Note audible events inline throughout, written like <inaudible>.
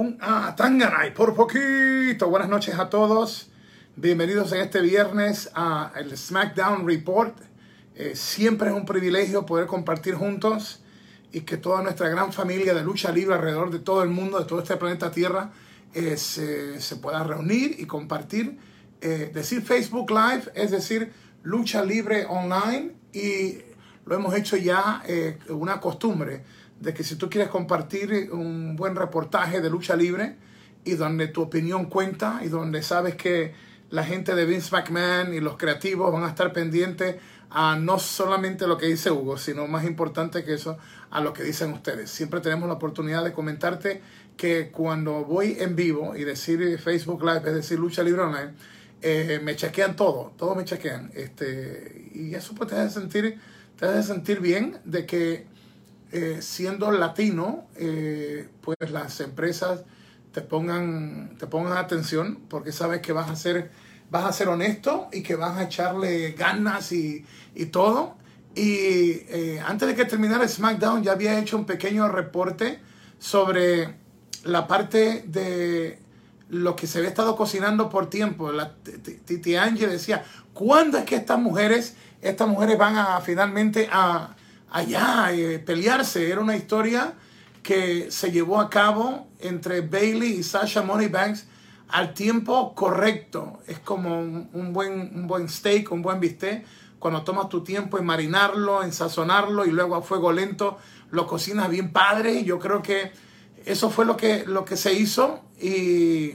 un Atanganay por poquito. Buenas noches a todos. Bienvenidos en este viernes a el SmackDown Report. Eh, siempre es un privilegio poder compartir juntos y que toda nuestra gran familia de lucha libre alrededor de todo el mundo, de todo este planeta Tierra, eh, se, se, pueda reunir y compartir. Eh, decir Facebook Live es decir lucha libre online y lo hemos hecho ya una costumbre de que si tú quieres compartir un buen reportaje de lucha libre y donde tu opinión cuenta y donde sabes que la gente de Vince McMahon y los creativos van a estar pendientes a no solamente lo que dice Hugo, sino más importante que eso, a lo que dicen ustedes. Siempre tenemos la oportunidad de comentarte que cuando voy en vivo y decir Facebook Live, es decir, Lucha Libre Online, eh, me chequean todo, todos me chequean. Este, y eso pues sentir, te hace sentir bien de que eh, siendo latino, eh, pues las empresas te pongan, te pongan atención porque sabes que vas a ser, vas a ser honesto y que vas a echarle ganas y, y todo. Y eh, antes de que terminara SmackDown ya había hecho un pequeño reporte sobre la parte de lo que se había estado cocinando por tiempo. La Titi Angie decía, ¿cuándo es que estas mujeres, estas mujeres van a finalmente a, allá, eh, pelearse. Era una historia que se llevó a cabo entre Bailey y Sasha Moneybanks al tiempo correcto. Es como un, buen, un buen steak, un buen bistec. Cuando tomas tu tiempo en marinarlo, en sazonarlo y luego a fuego lento lo cocinas bien padre. Yo creo que eso fue lo que, lo que se hizo y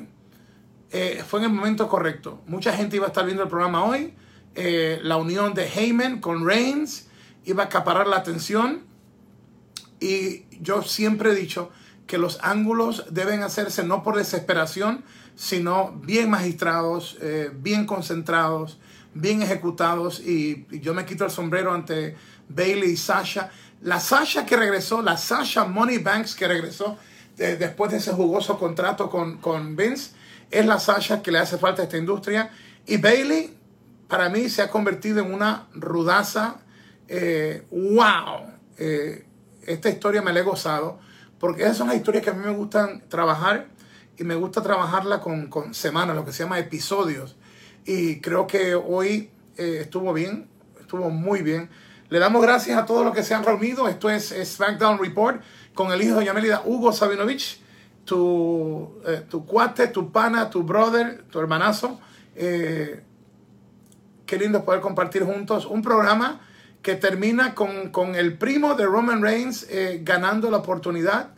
eh, fue en el momento correcto. Mucha gente iba a estar viendo el programa hoy. Eh, la unión de Heyman con Reigns iba a acaparar la atención y yo siempre he dicho que los ángulos deben hacerse no por desesperación, sino bien magistrados, eh, bien concentrados, bien ejecutados y, yo me quito el sombrero ante Bailey y Sasha. La Sasha que regresó, la Sasha Moneybanks que regresó eh, después de ese jugoso contrato con, con Vince, es la Sasha que le hace falta a esta industria. Y Bailey, para mí, se ha convertido en una rudaza eh, wow, eh, esta historia me la he gozado, porque esas son las historias que a mí me gustan trabajar y me gusta trabajarla con, con semanas, lo que se llama episodios. Y creo que hoy eh, estuvo bien, estuvo muy bien. Le damos gracias a todos los que se han reunido. Esto es, SmackDown Report con el hijo de Yamelida, Hugo Sabinovich, tu, tu cuate, tu pana, tu brother, tu hermanazo. qué lindo poder compartir juntos un programa que termina con, el primo de Roman Reigns eh, ganando la oportunidad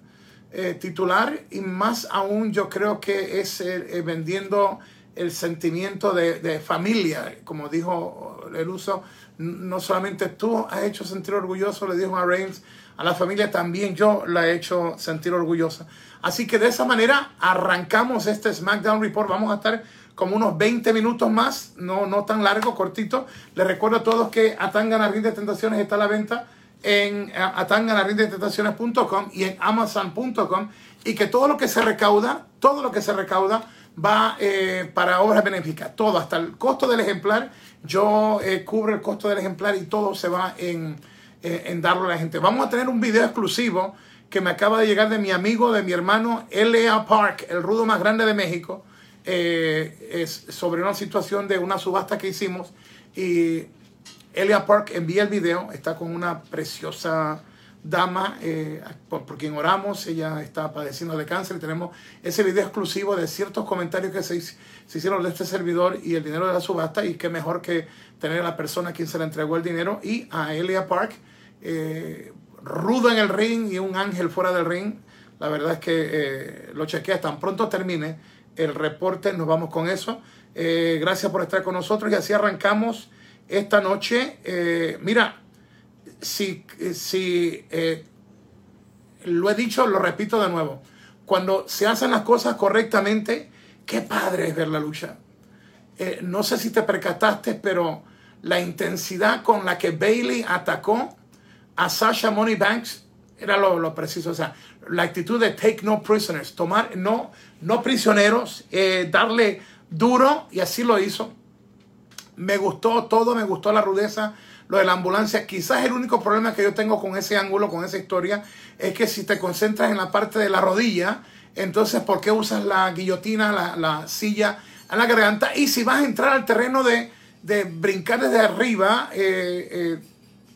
eh, titular y más aún yo creo que es eh, vendiendo el sentimiento de, familia, como dijo el uso, no solamente tú has hecho sentir orgulloso, le dijo a Reigns, a la familia también yo la he hecho sentir orgullosa. Así que de esa manera arrancamos este SmackDown Report, vamos a estar como unos 20 minutos más, no, no tan largo, cortito. Les recuerdo a todos que Atangana de Tentaciones está a la venta en atanganarindetentaciones.com y en amazon.com y que todo lo que se recauda, todo lo que se recauda va eh, para obras benéficas, todo, hasta el costo del ejemplar, yo eh, cubro el costo del ejemplar y todo se va en, eh, en darlo a la gente. Vamos a tener un video exclusivo que me acaba de llegar de mi amigo, de mi hermano L.A. Park, el rudo más grande de México eh, es sobre una situación de una subasta que hicimos y Elia Park envía el video, está con una preciosa dama eh, por, quien oramos, ella está padeciendo de cáncer y tenemos ese video exclusivo de ciertos comentarios que se, hicieron de este servidor y el dinero de la subasta y qué mejor que tener a la persona a quien se le entregó el dinero y a Elia Park, eh, rudo en el ring y un ángel fuera del ring. La verdad es que lo chequea tan pronto termine el reporte, nos vamos con eso. Eh, gracias por estar con nosotros y así arrancamos esta noche. Eh, mira, si, si eh, lo he dicho, lo repito de nuevo. Cuando se hacen las cosas correctamente, qué padre es ver la lucha. no sé si te percataste, pero la intensidad con la que Bailey atacó a Sasha Moneybanks era lo, lo preciso. O sea, la actitud de take no prisoners, tomar no, no prisioneros, eh, darle duro y así lo hizo. Me gustó todo, me gustó la rudeza, lo de la ambulancia. Quizás el único problema que yo tengo con ese ángulo, con esa historia, es que si te concentras en la parte de la rodilla, entonces ¿por qué usas la guillotina, la, la silla a la garganta? Y si vas a entrar al terreno de, de brincar desde arriba, eh, eh,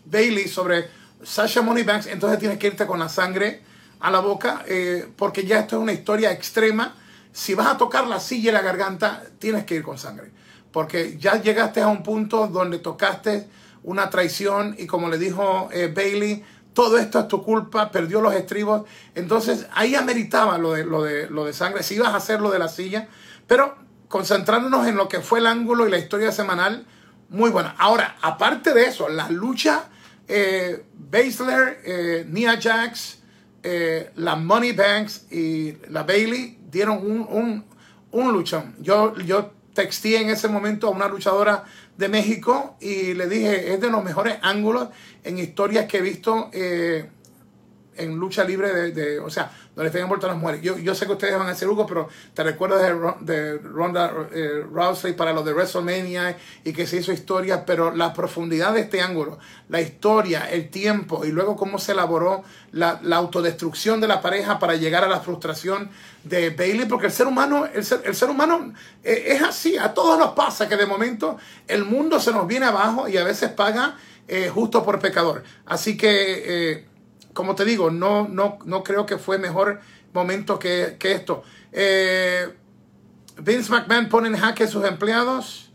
Bailey sobre Sasha Moneybanks, entonces tienes que irte con la sangre a la boca, eh, porque ya esto es una historia extrema. Si vas a tocar la silla y la garganta, tienes que ir con sangre, porque ya llegaste a un punto donde tocaste una traición y como le dijo Bailey, todo esto es tu culpa, perdió los estribos. Entonces ahí ameritaba lo de, lo de, lo de sangre, si ibas a hacer lo de la silla, pero concentrándonos en lo que fue el ángulo y la historia semanal, muy buena. Ahora, aparte de eso, la lucha, eh, Baszler, eh, Nia Jax, eh, la Money Banks y la Bailey dieron un, un, un luchón. Yo, yo texté en ese momento a una luchadora de México y le dije, es de los mejores ángulos en historias que he visto eh, en lucha libre de, de, o sea, donde estén envueltas las mujeres. Yo, yo sé que ustedes van a hacer Hugo, pero te recuerdo de, de Ronda eh, Rousey para lo de WrestleMania y que se hizo historia, pero la profundidad de este ángulo, la historia, el tiempo y luego cómo se elaboró la, la autodestrucción de la pareja para llegar a la frustración de Bailey, porque el ser humano, el ser, el ser humano eh, es así, a todos nos pasa que de momento el mundo se nos viene abajo y a veces paga eh, justo por pecador. Así que como te digo, no, no, no creo que fue mejor momento que, esto. Eh, Vince McMahon pone en jaque a sus empleados.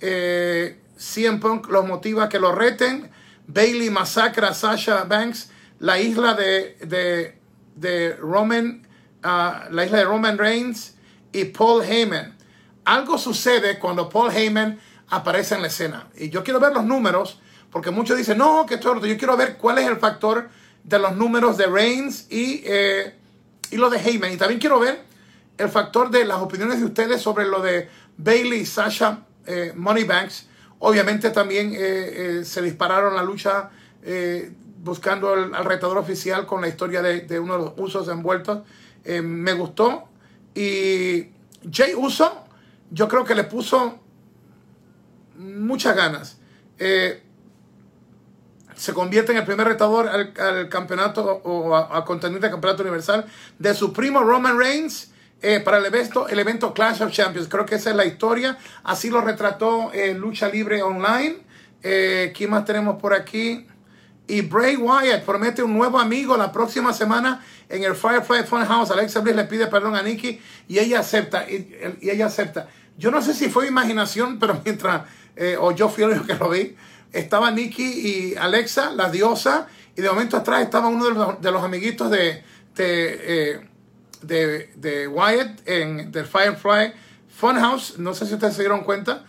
Eh, CM Punk los motiva a que lo reten. Bailey masacra a Sasha Banks. La isla de, de, Roman, uh, la isla de Roman Reigns y Paul Heyman. Algo sucede cuando Paul Heyman aparece en la escena. Y yo quiero ver los números, porque muchos dicen, no, que esto Yo quiero ver cuál es el factor de los números de Reigns y, eh, y lo de Heyman. Y también quiero ver el factor de las opiniones de ustedes sobre lo de Bailey y Sasha eh, Moneybanks. Obviamente también eh, se dispararon la lucha buscando al, retador oficial con la historia de, uno de los usos envueltos. me gustó. Y Jay Uso, yo creo que le puso muchas ganas se convierte en el primer retador al, campeonato o a, contendiente del campeonato universal de su primo Roman Reigns eh, para el evento, el evento Clash of Champions. Creo que esa es la historia. Así lo retrató eh, Lucha Libre Online. Eh, ¿Quién más tenemos por aquí? Y Bray Wyatt promete un nuevo amigo la próxima semana en el Firefly Funhouse. Alexa Bliss le pide perdón a Nikki y ella acepta. Y, ella acepta. Yo no sé si fue imaginación, pero mientras, eh, o yo fui el que lo vi, estaba Nikki y Alexa, la diosa, y de momento atrás estaba uno de los, amiguitos de, eh, de, de, Wyatt en del Firefly Funhouse. No sé si ustedes se dieron cuenta.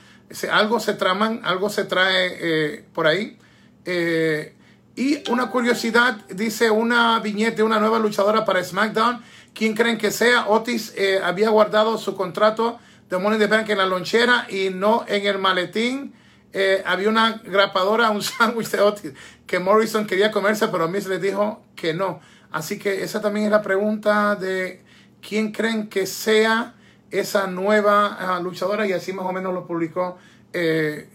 Algo se traman, algo se trae eh, por ahí. Eh, y una curiosidad, dice una viñeta de una nueva luchadora para SmackDown. ¿Quién creen que sea? Otis había guardado su contrato de Money the Bank en la lonchera y no en el maletín. Eh, había una grapadora, un <laughs> sándwich de Otis que Morrison quería comerse, pero se le dijo que no. Así que esa también es la pregunta de quién creen que sea esa nueva ah, luchadora y así más o menos lo publicó eh,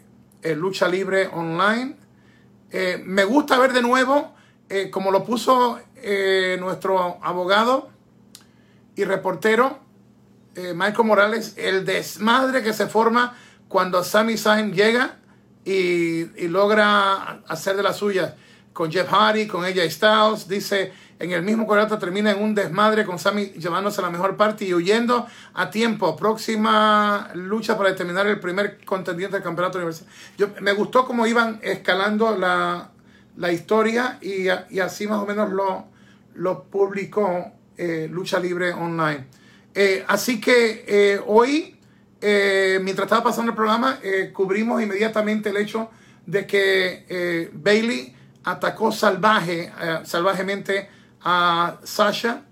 Lucha Libre Online. Eh, me gusta ver de nuevo, como lo puso nuestro abogado y reportero Michael Morales, el desmadre que se forma cuando Sami Zayn llega y, logra hacer de las suyas con Jeff Hardy, con ella Styles. Dice, en el mismo cuarto termina en un desmadre con Sammy llevándose la mejor parte y huyendo a tiempo. Próxima lucha para determinar el primer contendiente del campeonato universal. Yo, me gustó cómo iban escalando la, historia y, así más o menos lo, lo publicó eh, Lucha Libre Online. Eh, así que eh, hoy eh, mientras estaba pasando el programa, eh, cubrimos inmediatamente el hecho de que eh, Bailey atacó salvaje, salvajemente a Sasha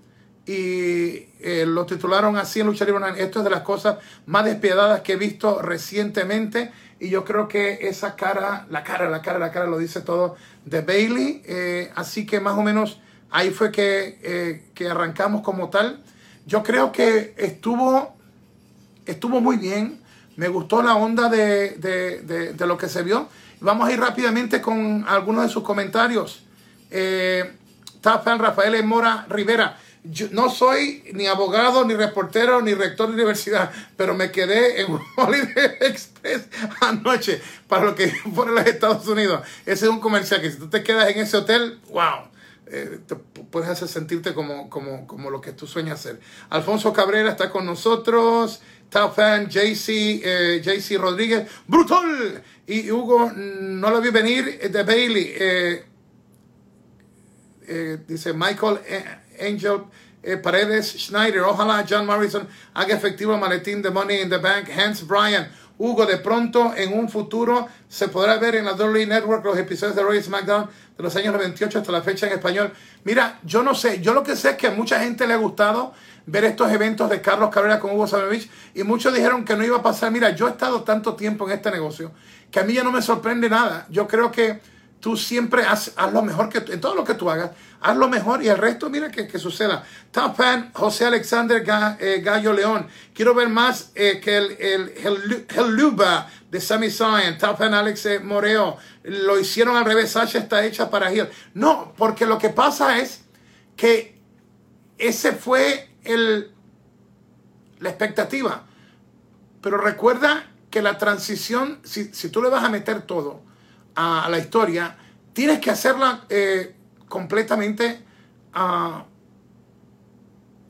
y lo titularon así en Lucha Libre. Esto es de las cosas más despiadadas que he visto recientemente y yo creo que esa cara, la cara, la cara, la cara lo dice todo de Bailey. así que más o menos ahí fue que, que arrancamos como tal. Yo creo que estuvo estuvo muy bien. Me gustó la onda de, lo que se vio. Vamos a ir rápidamente con algunos de sus comentarios. Eh, Rafael Mora Rivera. yo no soy ni abogado, ni reportero, ni rector de universidad, pero me quedé en <laughs> Holiday Express anoche para lo que <laughs> pone los Estados Unidos. Ese es un comercial que si tú te quedas en ese hotel, wow. Eh, te puedes hacer sentirte como, como, como lo que tú sueñas ser. Alfonso Cabrera está con nosotros. Top fan, JC, eh, Rodríguez, brutal. Y Hugo, no lo vi venir eh, de Bailey. Dice Michael Angel Paredes Schneider. Ojalá John Morrison haga efectivo el maletín de Money in the Bank. Hans Bryan. Hugo, de pronto en un futuro se podrá ver en la WWE Network los episodios de Roy SmackDown de los años 98 hasta la fecha en español. Mira, yo no sé, yo lo que sé es que a mucha gente le ha gustado ver estos eventos de Carlos Cabrera con Hugo Sabinovich y muchos dijeron que no iba a pasar. Mira, yo he estado tanto tiempo en este negocio que a mí ya no me sorprende nada. Yo creo que tú siempre haz, lo mejor que en todo lo que tú hagas, haz lo mejor y el resto, mira que, que suceda. Top fan, José Alexander eh, Gallo León. Quiero ver más eh, que el, el, el, Luba de Sami Zayn. Top fan, Alex eh, Moreo. Lo hicieron al revés. Sasha está hecha para Hill. No, porque lo que pasa es que ese fue el, la expectativa. Pero recuerda que la transición, si, tú le vas a meter todo a, la historia, tienes que hacerla eh, completamente a,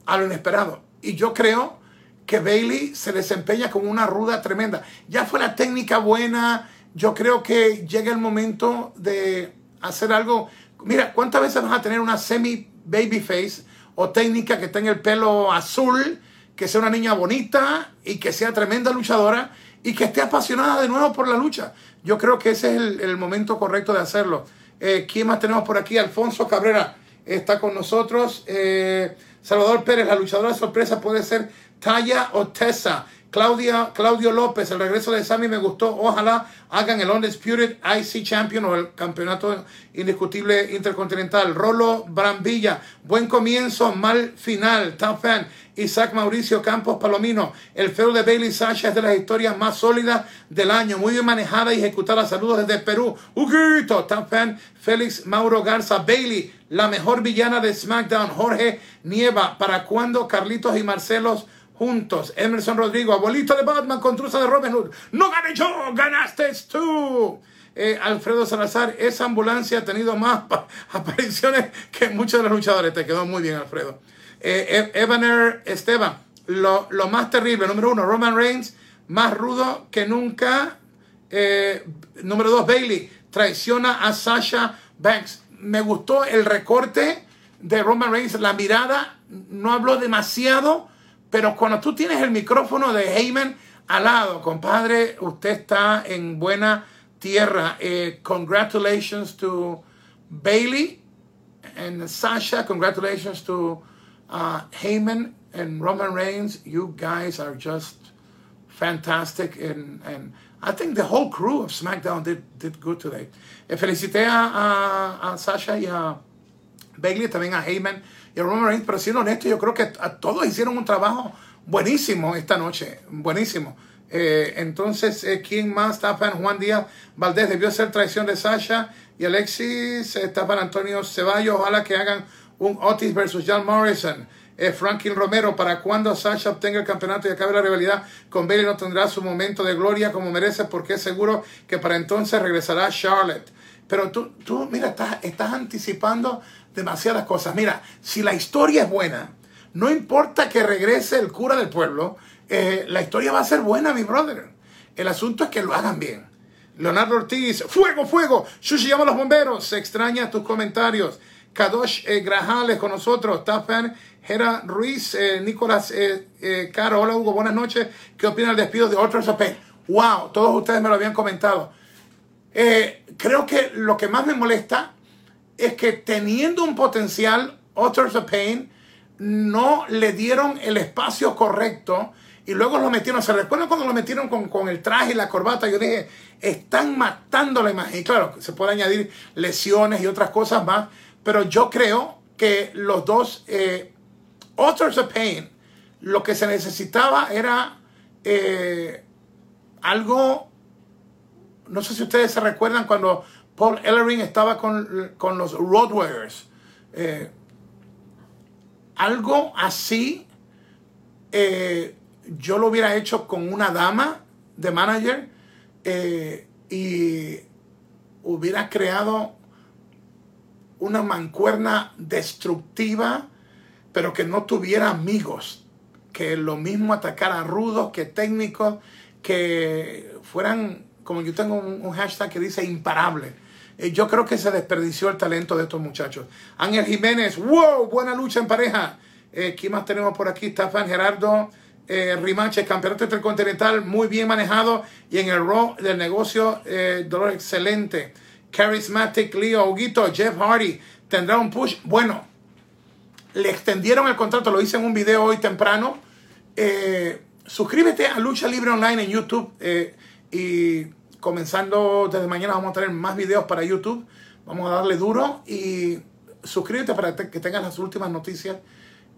a lo inesperado. Y yo creo que Bailey se desempeña como una ruda tremenda. Ya fue la técnica buena. Yo creo que llega el momento de hacer algo. Mira, ¿cuántas veces vas a tener una semi babyface o técnica que tenga el pelo azul, que sea una niña bonita y que sea tremenda luchadora y que esté apasionada de nuevo por la lucha. Yo creo que ese es el, momento correcto de hacerlo. Eh, ¿Quién más tenemos por aquí? Alfonso Cabrera está con nosotros. Eh, Salvador Pérez, la luchadora sorpresa puede ser Taya o Tessa. Claudia, Claudio López, el regreso de Sammy me gustó. Ojalá hagan el Undisputed IC Champion o el campeonato indiscutible intercontinental. Rolo Brambilla, buen comienzo, mal final. Top fan. Isaac Mauricio Campos Palomino, el feo de Bailey Sasha es de las historias más sólidas del año. Muy bien manejada y ejecutada. Saludos desde Perú. Huguito, top fan. Félix Mauro Garza, Bailey, la mejor villana de SmackDown. Jorge Nieva, ¿para cuándo Carlitos y Marcelos? Juntos. Emerson Rodrigo, abuelito de Batman con truza de Robin Hood. No gané yo, ganaste tú. Eh, Alfredo Salazar, esa ambulancia ha tenido más <laughs> apariciones que muchos de los luchadores. Te quedó muy bien, Alfredo. Eh, Evaner Esteban, lo, más terrible, número uno, Roman Reigns, más rudo que nunca. Eh, número dos, Bailey, traiciona a Sasha Banks. Me gustó el recorte de Roman Reigns, la mirada, no habló demasiado, pero cuando tú tienes el micrófono de Heyman al lado, compadre, usted está en buena tierra. Eh, congratulations to Bailey and Sasha. Congratulations to uh, Heyman and Roman Reigns. You guys are just fantastic. And, and I think the whole crew of SmackDown did, did good today. Eh, felicité a, Sasha y a Bailey, también a Heyman y Roman Reigns, pero siendo honesto, yo creo que a todos hicieron un trabajo buenísimo esta noche, buenísimo. Eh, entonces, eh, ¿quién más para Juan Díaz Valdés? Debió ser traición de Sasha y Alexis. Está para Antonio Ceballos. Ojalá que hagan un Otis versus John Morrison. Eh, Franklin Romero, ¿para cuando Sasha obtenga el campeonato y acabe la rivalidad con Bailey no tendrá su momento de gloria como merece porque es seguro que para entonces regresará Charlotte? Pero tú, tú mira, estás, estás anticipando demasiadas cosas. Mira, si la historia es buena, no importa que regrese el cura del pueblo, eh, la historia va a ser buena, mi brother. El asunto es que lo hagan bien. Leonardo Ortiz, fuego, fuego. Shushi llama a los bomberos. Se extraña tus comentarios. Kadosh eh, Grajales con nosotros. Tafan Jera Ruiz, eh, Nicolás Caro. Hola Hugo, buenas noches. ¿Qué opinan del despido de otros Wow, todos ustedes me lo habían comentado. creo que lo que más me molesta es que teniendo un potencial, Authors of Pain no le dieron el espacio correcto y luego lo metieron. ¿Se recuerdan cuando lo metieron con, el traje y la corbata? Yo dije, están matando la imagen. Y claro, se puede añadir lesiones y otras cosas más, pero yo creo que los dos, eh, Authors of Pain, lo que se necesitaba era eh, algo, no sé si ustedes se recuerdan cuando Paul Ellering estaba con, los Road Warriors. Eh, algo así eh, yo lo hubiera hecho con una dama de manager eh, y hubiera creado una mancuerna destructiva, pero que no tuviera amigos, que lo mismo atacara rudos que técnicos, que fueran, como yo tengo un, hashtag que dice imparable. Eh, yo creo que se desperdició el talento de estos muchachos. Ángel Jiménez, wow, buena lucha en pareja. Eh, ¿Quién más tenemos por aquí? Stefan Gerardo eh, Rimache, campeonato intercontinental muy bien manejado y en el Raw del negocio, eh, dolor excelente. Charismatic Leo, Huguito, Jeff Hardy, tendrá un push. Bueno, le extendieron el contrato, lo hice en un video hoy temprano. Eh, suscríbete a Lucha Libre Online en YouTube y comenzando desde mañana vamos a tener más videos para YouTube. Vamos a darle duro y suscríbete para que tengas las últimas noticias.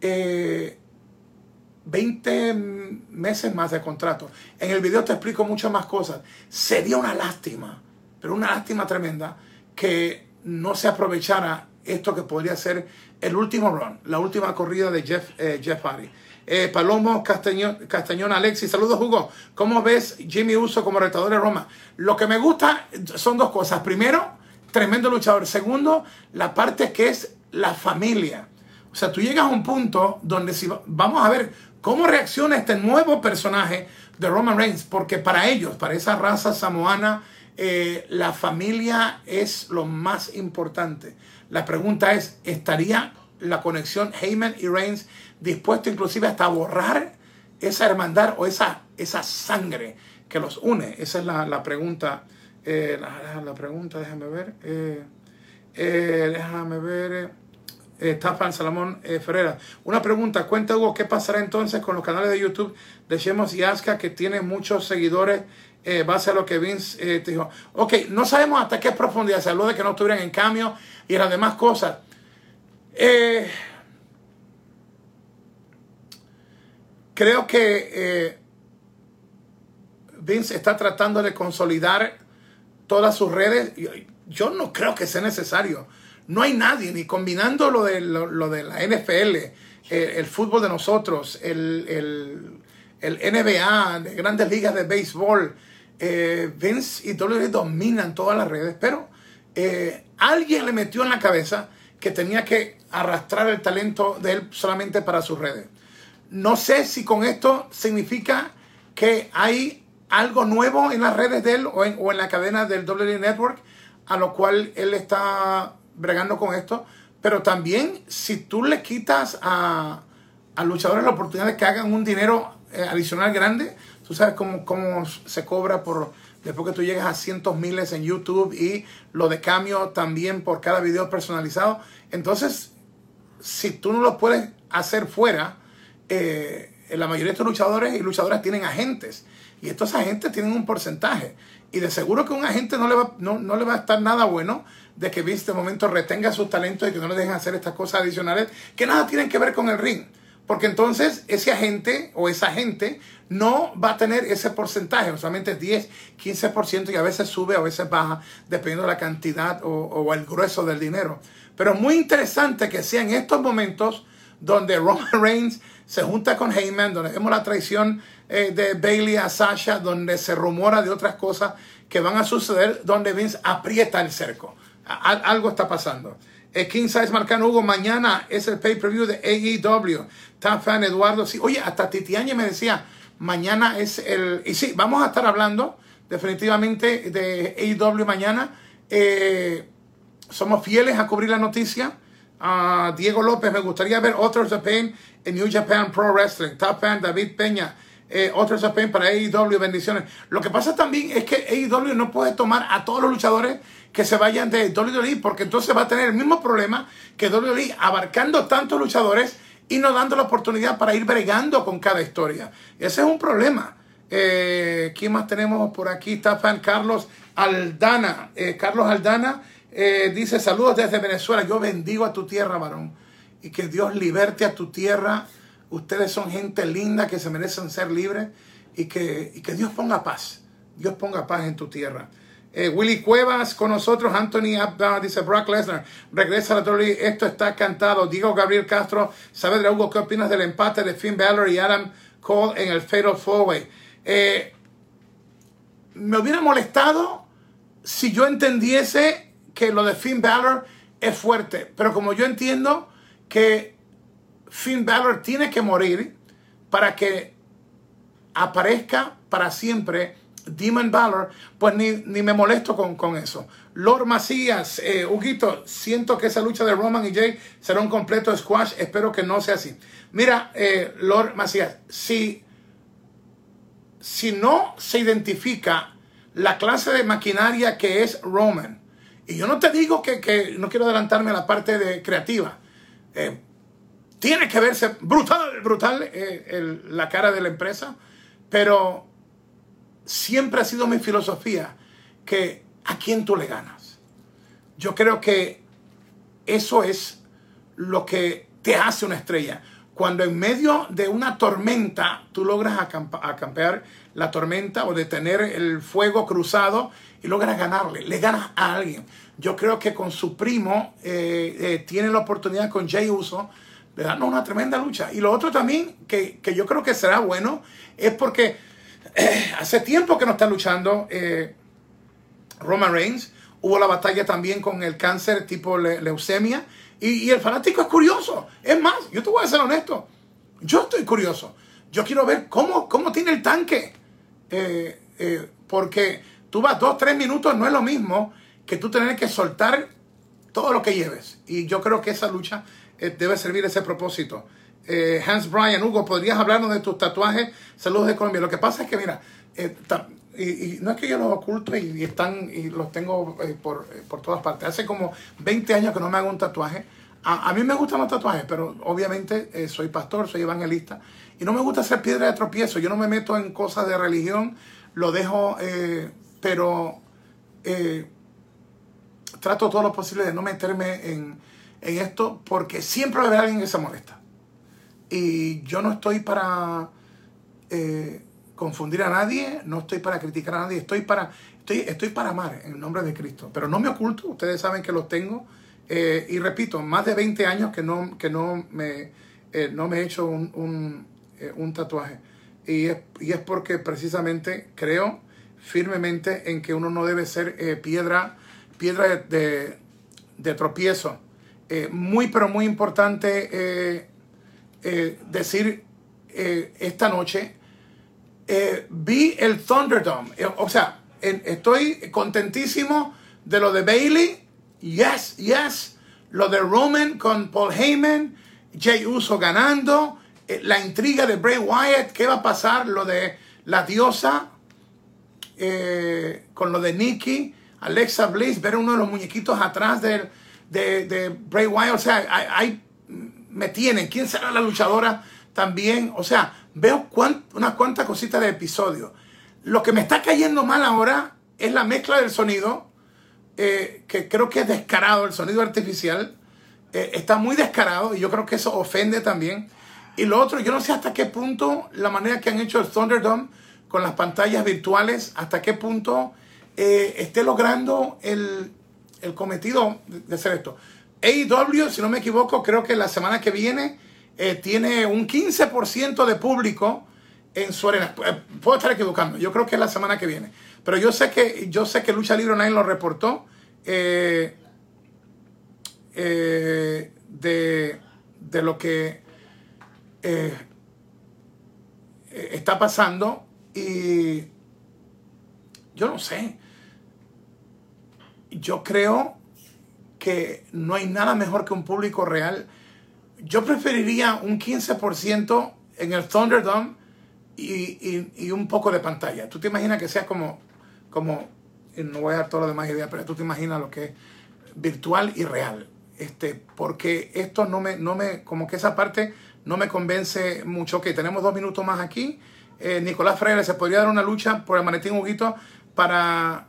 20 eh, meses más de contrato. En el video te explico muchas más cosas. Sería una lástima, pero una lástima tremenda que no se aprovechara esto que podría ser el último run, la última corrida de Jeff, eh, Jeff Hardy. Eh, Palomo Castañón, Alexis, saludos Hugo. ¿Cómo ves Jimmy Uso como retador de Roma? Lo que me gusta son dos cosas. Primero, tremendo luchador. Segundo, la parte que es la familia. O sea, tú llegas a un punto donde si vamos a ver cómo reacciona este nuevo personaje de Roman Reigns, porque para ellos, para esa raza samoana, eh, la familia es lo más importante. La pregunta es, ¿estaría la conexión Heyman y Reigns dispuesto inclusive hasta borrar esa hermandad o esa, esa sangre que los une? Esa es la, pregunta. Eh, la, pregunta, déjame ver. Eh, eh, déjame ver. Stefan Salomón Ferreira. Una pregunta, cuenta Hugo, ¿qué pasará entonces con los canales de YouTube de Shemos y Asuka que tienen muchos seguidores base a lo que Vince te dijo? Ok, no sabemos hasta qué profundidad se habló de que no estuvieran en cambio y las demás cosas. Eh, creo que eh, Vince está tratando de consolidar todas sus redes. Yo no creo que sea necesario. No hay nadie, ni combinando lo de, lo, de la NFL, eh, el fútbol de nosotros, el, el, NBA, de grandes ligas de béisbol. Vince y WWE dominan todas las redes, pero alguien le metió en la cabeza que tenía que arrastrar el talento de él solamente para sus redes. No sé si con esto significa que hay algo nuevo en las redes de él o en, la cadena del WWE Network, a lo cual él está bregando con esto. Pero también, si tú le quitas a, a luchadores la oportunidad de que hagan un dinero eh, adicional grande, tú sabes cómo, cómo se cobra por después que tú llegas a cientos miles en YouTube y lo de cambio también por cada video personalizado. Entonces, si tú no lo puedes hacer fuera, eh, la mayoría de estos luchadores y luchadoras tienen agentes. Y estos agentes tienen un porcentaje. Y de seguro que un agente no le va, no, no le va a estar nada bueno de que Vince de momento retenga sus talentos y que no le dejen hacer estas cosas adicionales que nada tienen que ver con el ring. Porque entonces ese agente o esa gente no va a tener ese porcentaje, solamente 10, 15% y a veces sube, a veces baja, dependiendo de la cantidad o, el grueso del dinero. Pero es muy interesante que sea en estos momentos donde Roman Reigns se junta con Heyman, donde vemos la traición eh, de Bailey a Sasha, donde se rumora de otras cosas que van a suceder, donde Vince aprieta el cerco. algo está pasando. Eh, King Size Marcano Hugo, mañana es el pay-per-view de AEW. Tan fan Eduardo. Sí, oye, hasta Titiañe me decía, mañana es el... Y sí, vamos a estar hablando definitivamente de AEW mañana. Eh, somos fieles a cubrir la noticia. Diego López, me gustaría ver Authors of Pain en New Japan Pro Wrestling. Top fan David Peña. Eh, Authors of Pain para AEW, bendiciones. Lo que pasa también es que AEW no puede tomar a todos los luchadores que se vayan de WWE, porque entonces va a tener el mismo problema que WWE, abarcando tantos luchadores y no dando la oportunidad para ir bregando con cada historia. Ese es un problema. Eh, ¿Quién más tenemos por aquí? Está Carlos Aldana. Eh, Carlos Aldana eh, dice saludos desde Venezuela. Yo bendigo a tu tierra, varón. Y que Dios liberte a tu tierra. Ustedes son gente linda que se merecen ser libres y que, y que Dios ponga paz. Dios ponga paz en tu tierra. Eh, Willy Cuevas con nosotros, Anthony Abba, dice Brock Lesnar, regresa a la WWE, esto está cantado. Diego Gabriel Castro, de Hugo, ¿qué opinas del empate de Finn Balor y Adam Cole en el Fatal Four Way? Eh, me hubiera molestado si yo entendiese que lo de Finn Balor es fuerte, pero como yo entiendo que Finn Balor tiene que morir para que aparezca para siempre Demon Balor, pues ni, me molesto con, eso. Lord Macías, eh, Huguito, siento que esa lucha de Roman y Jay será un completo squash. Espero que no sea así. Mira, eh, Lord Macías, si, si no se identifica la clase de maquinaria que es Roman, y yo no te digo que, no quiero adelantarme a la parte de creativa, eh, tiene que verse brutal, brutal eh, la cara de la empresa, pero siempre ha sido mi filosofía que a quién tú le ganas. Yo creo que eso es lo que te hace una estrella. Cuando en medio de una tormenta tú logras acampear la tormenta o detener el fuego cruzado y logras ganarle, le ganas a alguien. Yo creo que con su primo eh, eh, tiene la oportunidad con Jay Uso de darnos una tremenda lucha. Y lo otro también que, que yo creo que será bueno es porque hace tiempo que no está luchando eh, Roman Reigns. Hubo la batalla también con el cáncer tipo leucemia. Y, el fanático es curioso. Es más, yo te voy a ser honesto. Yo estoy curioso. Yo quiero ver cómo, cómo tiene el tanque. Eh, eh, porque tú vas dos, tres minutos, no es lo mismo que tú tener que soltar todo lo que lleves. Y yo creo que esa lucha debe servir ese propósito. Eh, Hans Brian, Hugo, ¿podrías hablarnos de tus tatuajes? Saludos de Colombia. Lo que pasa es que, mira, eh, y, no es que yo los oculto y, están y los tengo eh, por, todas partes. Hace como 20 años que no me hago un tatuaje. A, mí me gustan los tatuajes, pero obviamente soy pastor, soy evangelista y no me gusta hacer piedra de tropiezo. Yo no me meto en cosas de religión, lo dejo, pero trato todo lo posible de no meterme en, en esto porque siempre va a haber alguien que se molesta. Y yo no estoy para eh, confundir a nadie, no estoy para criticar a nadie, estoy para, estoy, estoy para amar en el nombre de Cristo. Pero no me oculto, ustedes saben que los tengo. Eh, y repito, más de 20 años que no, que no, me, eh, no me he hecho un, tatuaje. Y es, y es, porque precisamente creo firmemente en que uno no debe ser piedra, piedra de, de tropiezo. muy, pero muy importante eh, decir eh, esta noche, eh, vi el Thunderdome. o sea, estoy contentísimo de lo de Bailey. Yes, yes. Lo de Roman con Paul Heyman. Jay Uso ganando. la intriga de Bray Wyatt. ¿Qué va a pasar? Lo de la diosa. con lo de Nikki. Alexa Bliss. Ver uno de los muñequitos atrás de, de Bray Wyatt. O sea, hay me tienen. ¿Quién será la luchadora también? O sea, veo unas cuantas cositas de episodio. Lo que me está cayendo mal ahora es la mezcla del sonido, eh, que creo que es descarado, el sonido artificial. Eh, está muy descarado y yo creo que eso ofende también. Y lo otro, yo no sé hasta qué punto la manera que han hecho el Thunderdome con las pantallas virtuales, hasta qué punto eh, esté logrando el, el cometido de hacer esto. AEW, si no me equivoco, creo que la semana que viene eh, tiene un 15% de público en su arena. Eh, puedo estar equivocando, yo creo que es la semana que viene. Pero yo sé que, yo sé que Lucha Libre Online lo reportó eh, de, de, lo que está pasando y yo no sé. Yo creo que no hay nada mejor que un público real. Yo preferiría un 15% en el Thunderdome y, y, un poco de pantalla. Tú te imaginas que sea como, como, no voy a dar todo lo demás ideas, pero tú te imaginas lo que es virtual y real. Este, porque esto no me, no me, como que esa parte no me convence mucho. Que tenemos dos minutos más aquí. Eh, Nicolás Freire, ¿se podría dar una lucha por el manetín Huguito para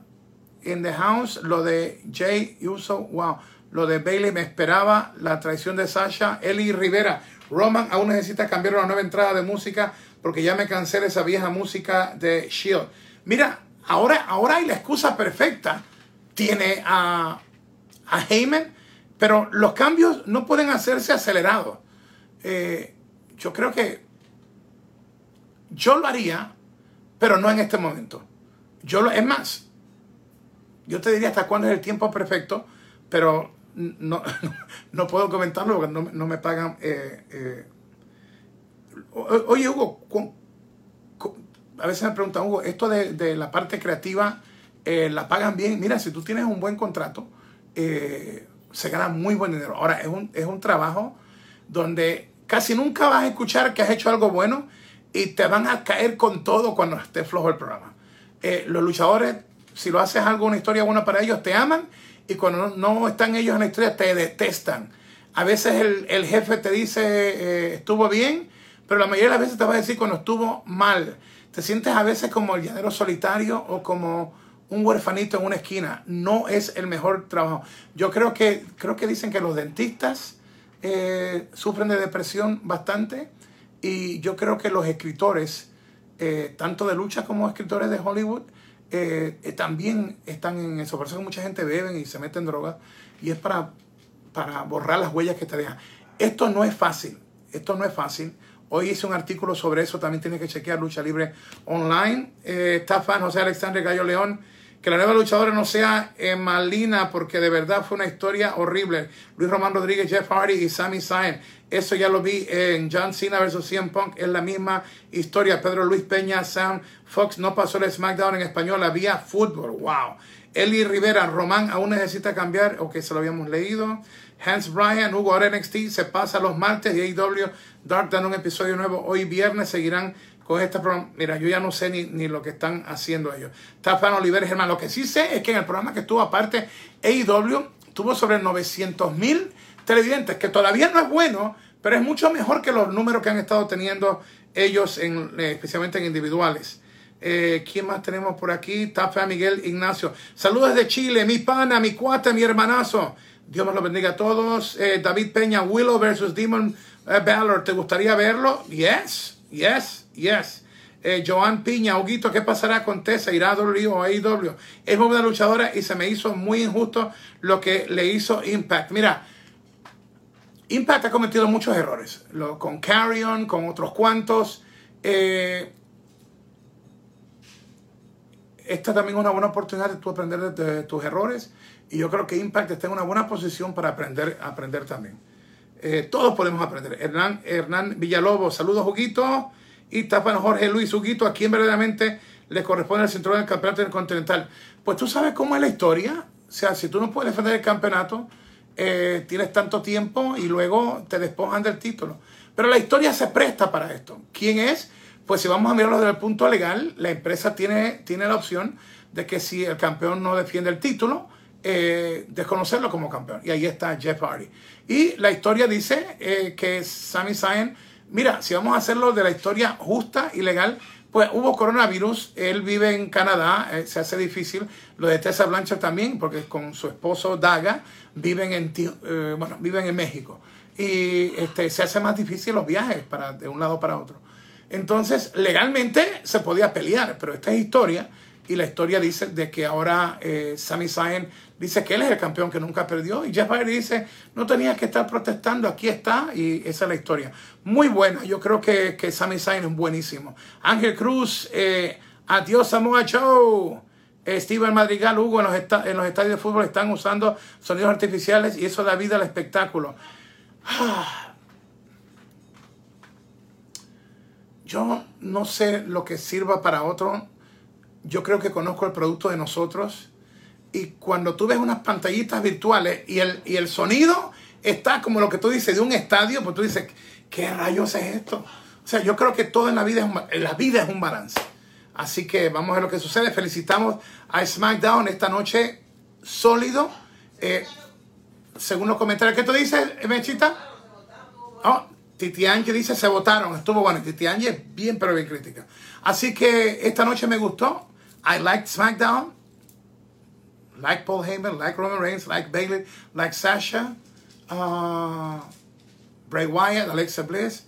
in the House, lo de Jay Uso, wow. Lo de Bailey me esperaba, la traición de Sasha, Eli Rivera. Roman aún necesita cambiar una nueva entrada de música porque ya me cansé de esa vieja música de Shield. Mira, ahora, ahora hay la excusa perfecta. Tiene a, a Heyman, pero los cambios no pueden hacerse acelerados. Eh, yo creo que yo lo haría, pero no en este momento. Yo lo, es más, yo te diría hasta cuándo es el tiempo perfecto, pero no, no puedo comentarlo porque no, me pagan. Eh, eh. Oye, Hugo, a veces me preguntan, Hugo, esto de, la parte creativa, eh, ¿la pagan bien? Mira, si tú tienes un buen contrato, se gana muy buen dinero. Ahora, es un, es un trabajo donde casi nunca vas a escuchar que has hecho algo bueno y te van a caer con todo cuando esté flojo el programa. los luchadores, si lo haces algo, una historia buena para ellos, te aman y cuando no, están ellos en la historia te detestan. A veces el, jefe te dice eh, estuvo bien, pero la mayoría de las veces te va a decir cuando estuvo mal. Te sientes a veces como el llanero solitario o como un huerfanito en una esquina. No es el mejor trabajo. Yo creo que, creo que dicen que los dentistas eh, sufren de depresión bastante y yo creo que los escritores, eh, tanto de lucha como escritores de Hollywood, eh, también están en eso. Por eso mucha gente bebe y se mete en drogas y es para, para borrar las huellas que te dejan. Esto no es fácil, esto no es fácil. Hoy hice un artículo sobre eso, también tienes que chequear Lucha Libre Online. Eh, está fan José Alexandre Gallo León que la nueva luchadora no sea Malina, porque de verdad fue una historia horrible. Luis Román Rodríguez, Jeff Hardy y Sami Zayn. Eso ya lo vi en John Cena vs. CM Punk. Es la misma historia. Pedro Luis Peña, Sam Fox no pasó el SmackDown en español. Había fútbol. Wow. Eli Rivera, Román aún necesita cambiar. Ok, se lo habíamos leído. Hans Bryan, Hugo NXT se pasa los martes y AEW Dark dan un episodio nuevo. Hoy viernes seguirán con este programa. Mira, yo ya no sé ni, lo que están haciendo ellos. Está Oliver Germán. Lo que sí sé es que en el programa que estuvo aparte, AEW tuvo sobre 900 mil televidentes, que todavía no es bueno, pero es mucho mejor que los números que han estado teniendo ellos, eh, especialmente en individuales. Eh, ¿Quién más tenemos por aquí? Tafa Miguel Ignacio. Saludos de Chile, mi pana, mi cuate, mi hermanazo. Dios me lo bendiga a todos. Eh, David Peña, Willow versus Demon Valor. ¿Te gustaría verlo? Yes, yes. Yes. Eh, Joan Piña, Huguito, ¿qué pasará con Tessa? ¿Irá a WWE o AEW? Es muy buena luchadora y se me hizo muy injusto lo que le hizo Impact. Mira, Impact ha cometido muchos errores. Con Carrion, con otros cuantos. Eh, esta también es una buena oportunidad de tú aprender de, tus errores. Y yo creo que Impact está en una buena posición para aprender, aprender también. Eh, todos podemos aprender. Hernán, Hernán Villalobos, saludos, Huguito y tapan Jorge Luis Huguito, a quien verdaderamente le corresponde el cinturón del campeonato intercontinental. Pues tú sabes cómo es la historia. O sea, si tú no puedes defender el campeonato, eh, tienes tanto tiempo y luego te despojan del título. Pero la historia se presta para esto. ¿Quién es? Pues si vamos a mirarlo desde el punto legal, la empresa tiene, tiene la opción de que si el campeón no defiende el título, eh, desconocerlo como campeón. Y ahí está Jeff Hardy. Y la historia dice eh, que Sami Zayn Mira, si vamos a hacerlo de la historia justa y legal, pues hubo coronavirus, él vive en Canadá, eh, se hace difícil. Lo de Tessa Blanchard también, porque con su esposo Daga viven en, eh, bueno, viven en México. Y este, se hace más difícil los viajes para, de un lado para otro. Entonces, legalmente se podía pelear, pero esta es historia y la historia dice de que ahora eh, Sami dice que él es el campeón que nunca perdió. Y Jeff Hardy dice no tenías que estar protestando aquí está y esa es la historia. Muy buena yo creo que, que Sami Zayn es buenísimo. Ángel Cruz eh, adiós Samoa Joe. Eh, Steven Madrigal Hugo en los, en los estadios de fútbol están usando sonidos artificiales y eso da vida al espectáculo. <sighs> Yo no sé lo que sirva para otro. Yo creo que conozco el producto de nosotros. Y cuando tú ves unas pantallitas virtuales y el, y el sonido está como lo que tú dices de un estadio, pues tú dices, ¿qué rayos es esto? O sea, yo creo que todo en la vida es un, la vida es un balance. Así que vamos a ver lo que sucede. Felicitamos a SmackDown esta noche sólido. Eh, según los comentarios, ¿qué tú dices, Mechita? Oh, Titi Angie dice, se votaron. Estuvo bueno. Titi Angie es bien, pero bien crítica. Así que esta noche me gustó. I liked SmackDown, like Paul Heyman, like Roman Reigns, like Bailey, like Sasha, uh, Bray Wyatt, Alexa Bliss.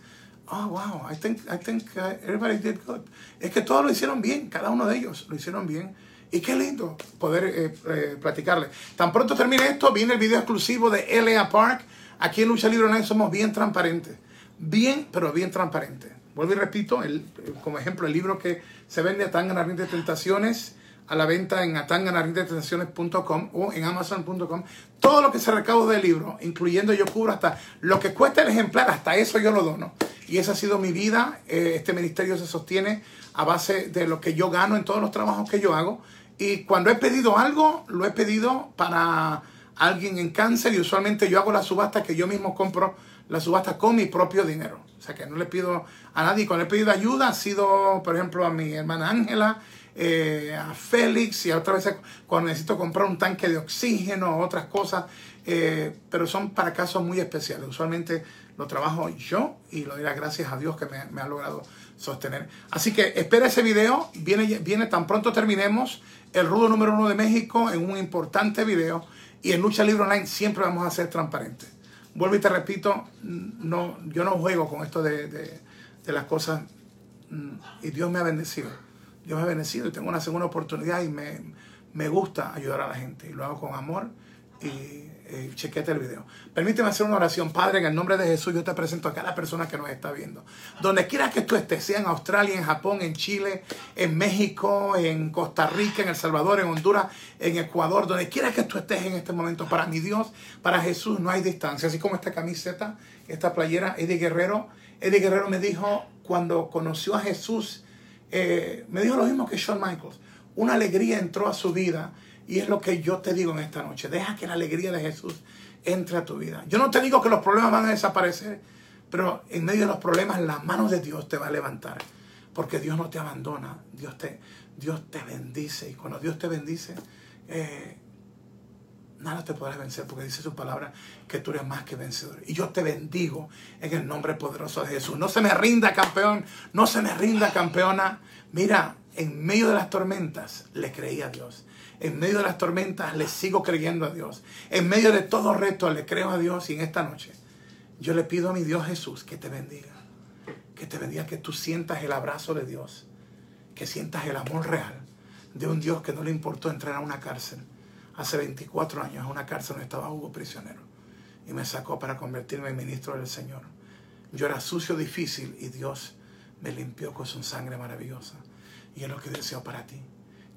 oh, wow, I think, I think uh, everybody did good. Es que todos lo hicieron bien, cada uno de ellos lo hicieron bien. Y qué lindo poder eh, eh, platicarle. Tan pronto termine esto, viene el video exclusivo de L.A. Park. Aquí en Lucha Libre Online somos bien transparentes. Bien, pero bien transparentes. Vuelvo y repito, el, como ejemplo, el libro que se vende a Tangana de Tentaciones a la venta en atanganarintentaciones.com o en amazon.com. Todo lo que se recauda del libro, incluyendo yo cubro hasta lo que cuesta el ejemplar, hasta eso yo lo dono. Y esa ha sido mi vida. Eh, este ministerio se sostiene a base de lo que yo gano en todos los trabajos que yo hago. Y cuando he pedido algo, lo he pedido para alguien en cáncer y usualmente yo hago la subasta que yo mismo compro la subasta con mi propio dinero. O sea que no le pido a nadie. Cuando he pedido ayuda ha sido, por ejemplo, a mi hermana Ángela, eh, a Félix y a otras veces cuando necesito comprar un tanque de oxígeno otras cosas. Eh, pero son para casos muy especiales. Usualmente lo trabajo yo y lo dirá gracias a Dios que me, me ha logrado sostener. Así que espera ese video. Viene, viene tan pronto terminemos el rudo número uno de México en un importante video. Y en Lucha Libre Online siempre vamos a ser transparentes. Vuelvo y te repito, no, yo no juego con esto de, de, de las cosas. Mm, y Dios me ha bendecido. Dios me ha bendecido y tengo una segunda oportunidad y me, me gusta ayudar a la gente. Y lo hago con amor y eh, chequete el video. Permíteme hacer una oración. Padre, en el nombre de Jesús yo te presento a cada persona que nos está viendo. Donde quiera que tú estés, sea en Australia, en Japón, en Chile, en México, en Costa Rica, en El Salvador, en Honduras, en Ecuador, donde quiera que tú estés en este momento, para mi Dios, para Jesús no hay distancia. Así como esta camiseta, esta playera, Eddie Guerrero. Eddie Guerrero me dijo cuando conoció a Jesús, eh, me dijo lo mismo que Shawn Michaels. Una alegría entró a su vida y es lo que yo te digo en esta noche. Deja que la alegría de Jesús entre a tu vida. Yo no te digo que los problemas van a desaparecer, pero en medio de los problemas las manos de Dios te va a levantar. Porque Dios no te abandona, Dios te, Dios te bendice. Y cuando Dios te bendice, eh, nada te podrá vencer, porque dice su palabra que tú eres más que vencedor. Y yo te bendigo en el nombre poderoso de Jesús. No se me rinda, campeón, no se me rinda, campeona. Mira, en medio de las tormentas le creí a Dios. En medio de las tormentas le sigo creyendo a Dios. En medio de todo reto le creo a Dios y en esta noche yo le pido a mi Dios Jesús que te bendiga. Que te bendiga, que tú sientas el abrazo de Dios. Que sientas el amor real de un Dios que no le importó entrar a una cárcel. Hace 24 años a una cárcel donde estaba Hugo prisionero. Y me sacó para convertirme en ministro del Señor. Yo era sucio, difícil y Dios me limpió con su sangre maravillosa. Y es lo que deseo para ti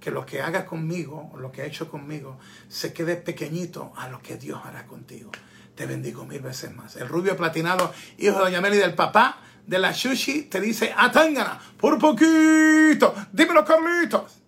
que lo que haga conmigo, lo que ha hecho conmigo, se quede pequeñito a lo que Dios hará contigo. Te bendigo mil veces más. El rubio platinado, hijo de Doña Meli del papá de la sushi, te dice, atángana, por poquito. Dímelo, Carlitos.